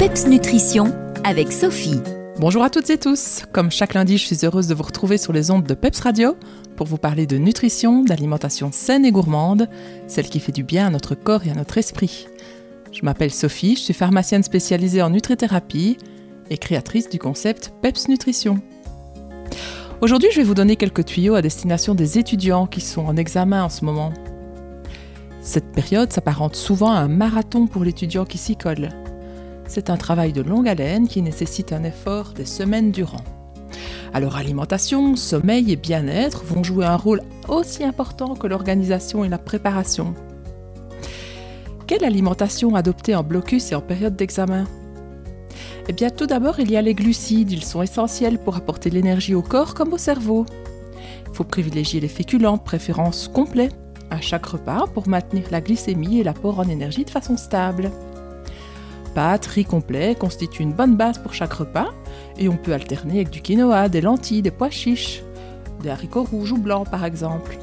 PEPS Nutrition avec Sophie. Bonjour à toutes et tous. Comme chaque lundi, je suis heureuse de vous retrouver sur les ondes de PEPS Radio pour vous parler de nutrition, d'alimentation saine et gourmande, celle qui fait du bien à notre corps et à notre esprit. Je m'appelle Sophie, je suis pharmacienne spécialisée en nutrithérapie et créatrice du concept PEPS Nutrition. Aujourd'hui, je vais vous donner quelques tuyaux à destination des étudiants qui sont en examen en ce moment. Cette période s'apparente souvent à un marathon pour l'étudiant qui s'y colle. C'est un travail de longue haleine qui nécessite un effort des semaines durant. Alors alimentation, sommeil et bien-être vont jouer un rôle aussi important que l'organisation et la préparation. Quelle alimentation adopter en blocus et en période d'examen? Eh bien tout d'abord il y a les glucides, ils sont essentiels pour apporter l'énergie au corps comme au cerveau. Il faut privilégier les féculents, préférence complet, à chaque repas pour maintenir la glycémie et l'apport en énergie de façon stable. Pâtes, riz complet constituent une bonne base pour chaque repas et on peut alterner avec du quinoa, des lentilles, des pois chiches, des haricots rouges ou blancs par exemple.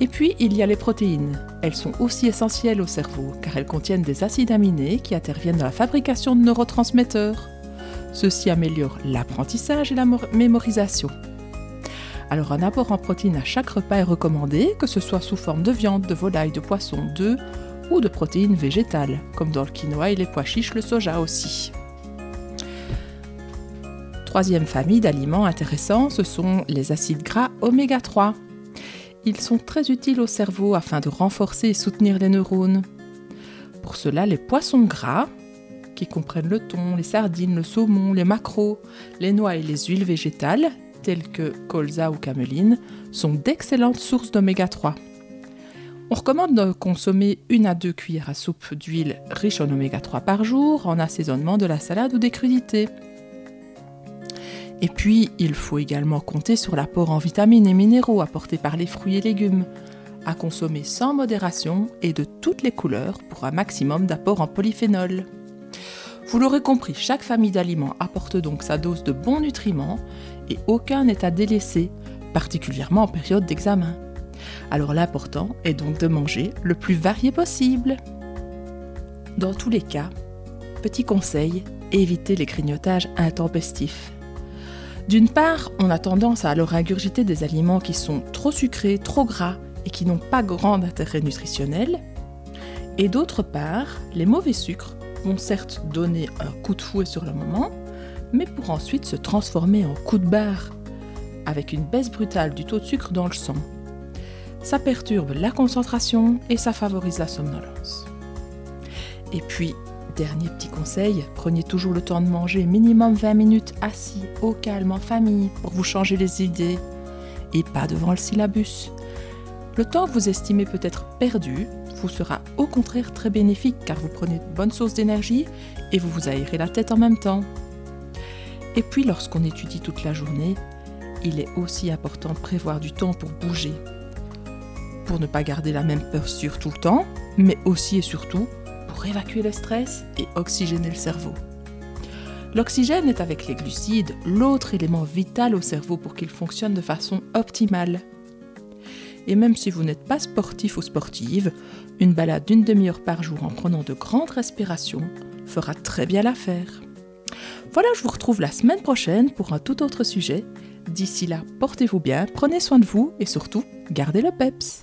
Et puis il y a les protéines. Elles sont aussi essentielles au cerveau car elles contiennent des acides aminés qui interviennent dans la fabrication de neurotransmetteurs. Ceci améliore l'apprentissage et la mémorisation. Alors un apport en protéines à chaque repas est recommandé, que ce soit sous forme de viande, de volaille, de poisson, d'œufs ou de protéines végétales, comme dans le quinoa et les pois chiches, le soja aussi. Troisième famille d'aliments intéressants, ce sont les acides gras oméga 3. Ils sont très utiles au cerveau afin de renforcer et soutenir les neurones. Pour cela, les poissons gras, qui comprennent le thon, les sardines, le saumon, les maquereaux, les noix et les huiles végétales, telles que colza ou cameline, sont d'excellentes sources d'oméga 3. On recommande de consommer une à deux cuillères à soupe d'huile riche en oméga 3 par jour en assaisonnement de la salade ou des crudités. Et puis, il faut également compter sur l'apport en vitamines et minéraux apportés par les fruits et légumes, à consommer sans modération et de toutes les couleurs pour un maximum d'apport en polyphénol. Vous l'aurez compris, chaque famille d'aliments apporte donc sa dose de bons nutriments et aucun n'est à délaisser, particulièrement en période d'examen. Alors l'important est donc de manger le plus varié possible. Dans tous les cas, petit conseil, évitez les grignotages intempestifs. D'une part, on a tendance à alors ingurgiter des aliments qui sont trop sucrés, trop gras et qui n'ont pas grand intérêt nutritionnel. Et d'autre part, les mauvais sucres vont certes donner un coup de fouet sur le moment, mais pour ensuite se transformer en coup de barre, avec une baisse brutale du taux de sucre dans le sang. Ça perturbe la concentration et ça favorise la somnolence. Et puis, dernier petit conseil, prenez toujours le temps de manger minimum 20 minutes assis, au calme, en famille, pour vous changer les idées, et pas devant le syllabus. Le temps que vous estimez peut-être perdu vous sera au contraire très bénéfique car vous prenez de bonnes sources d'énergie et vous vous aérez la tête en même temps. Et puis lorsqu'on étudie toute la journée, il est aussi important de prévoir du temps pour bouger. Pour ne pas garder la même posture tout le temps, mais aussi et surtout pour évacuer le stress et oxygéner le cerveau. L'oxygène est avec les glucides l'autre élément vital au cerveau pour qu'il fonctionne de façon optimale. Et même si vous n'êtes pas sportif ou sportive, une balade d'une demi-heure par jour en prenant de grandes respirations fera très bien l'affaire. Voilà, je vous retrouve la semaine prochaine pour un tout autre sujet. D'ici là, portez-vous bien, prenez soin de vous et surtout, gardez le PEPS.